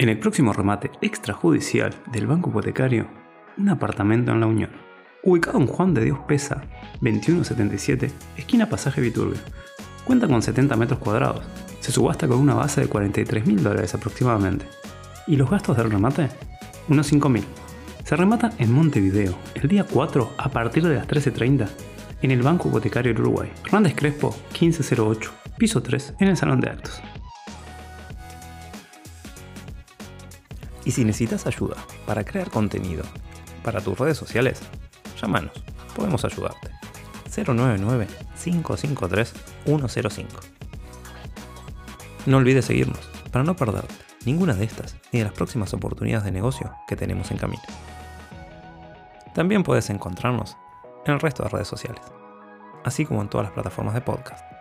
En el próximo remate extrajudicial del Banco Hipotecario, un apartamento en La Unión. Ubicado en Juan de Dios Pesa, 2177, esquina Pasaje Viturbio. Cuenta con 70 metros cuadrados. Se subasta con una base de 43 mil dólares aproximadamente. ¿Y los gastos del remate? Unos 5 mil. Se remata en Montevideo, el día 4 a partir de las 13.30, en el Banco Hipotecario del Uruguay. Hernández Crespo, 1508, piso 3, en el Salón de Actos. Y si necesitas ayuda para crear contenido para tus redes sociales, llámanos, podemos ayudarte. 099-553-105. No olvides seguirnos para no perderte ninguna de estas ni de las próximas oportunidades de negocio que tenemos en camino. También puedes encontrarnos en el resto de redes sociales, así como en todas las plataformas de podcast.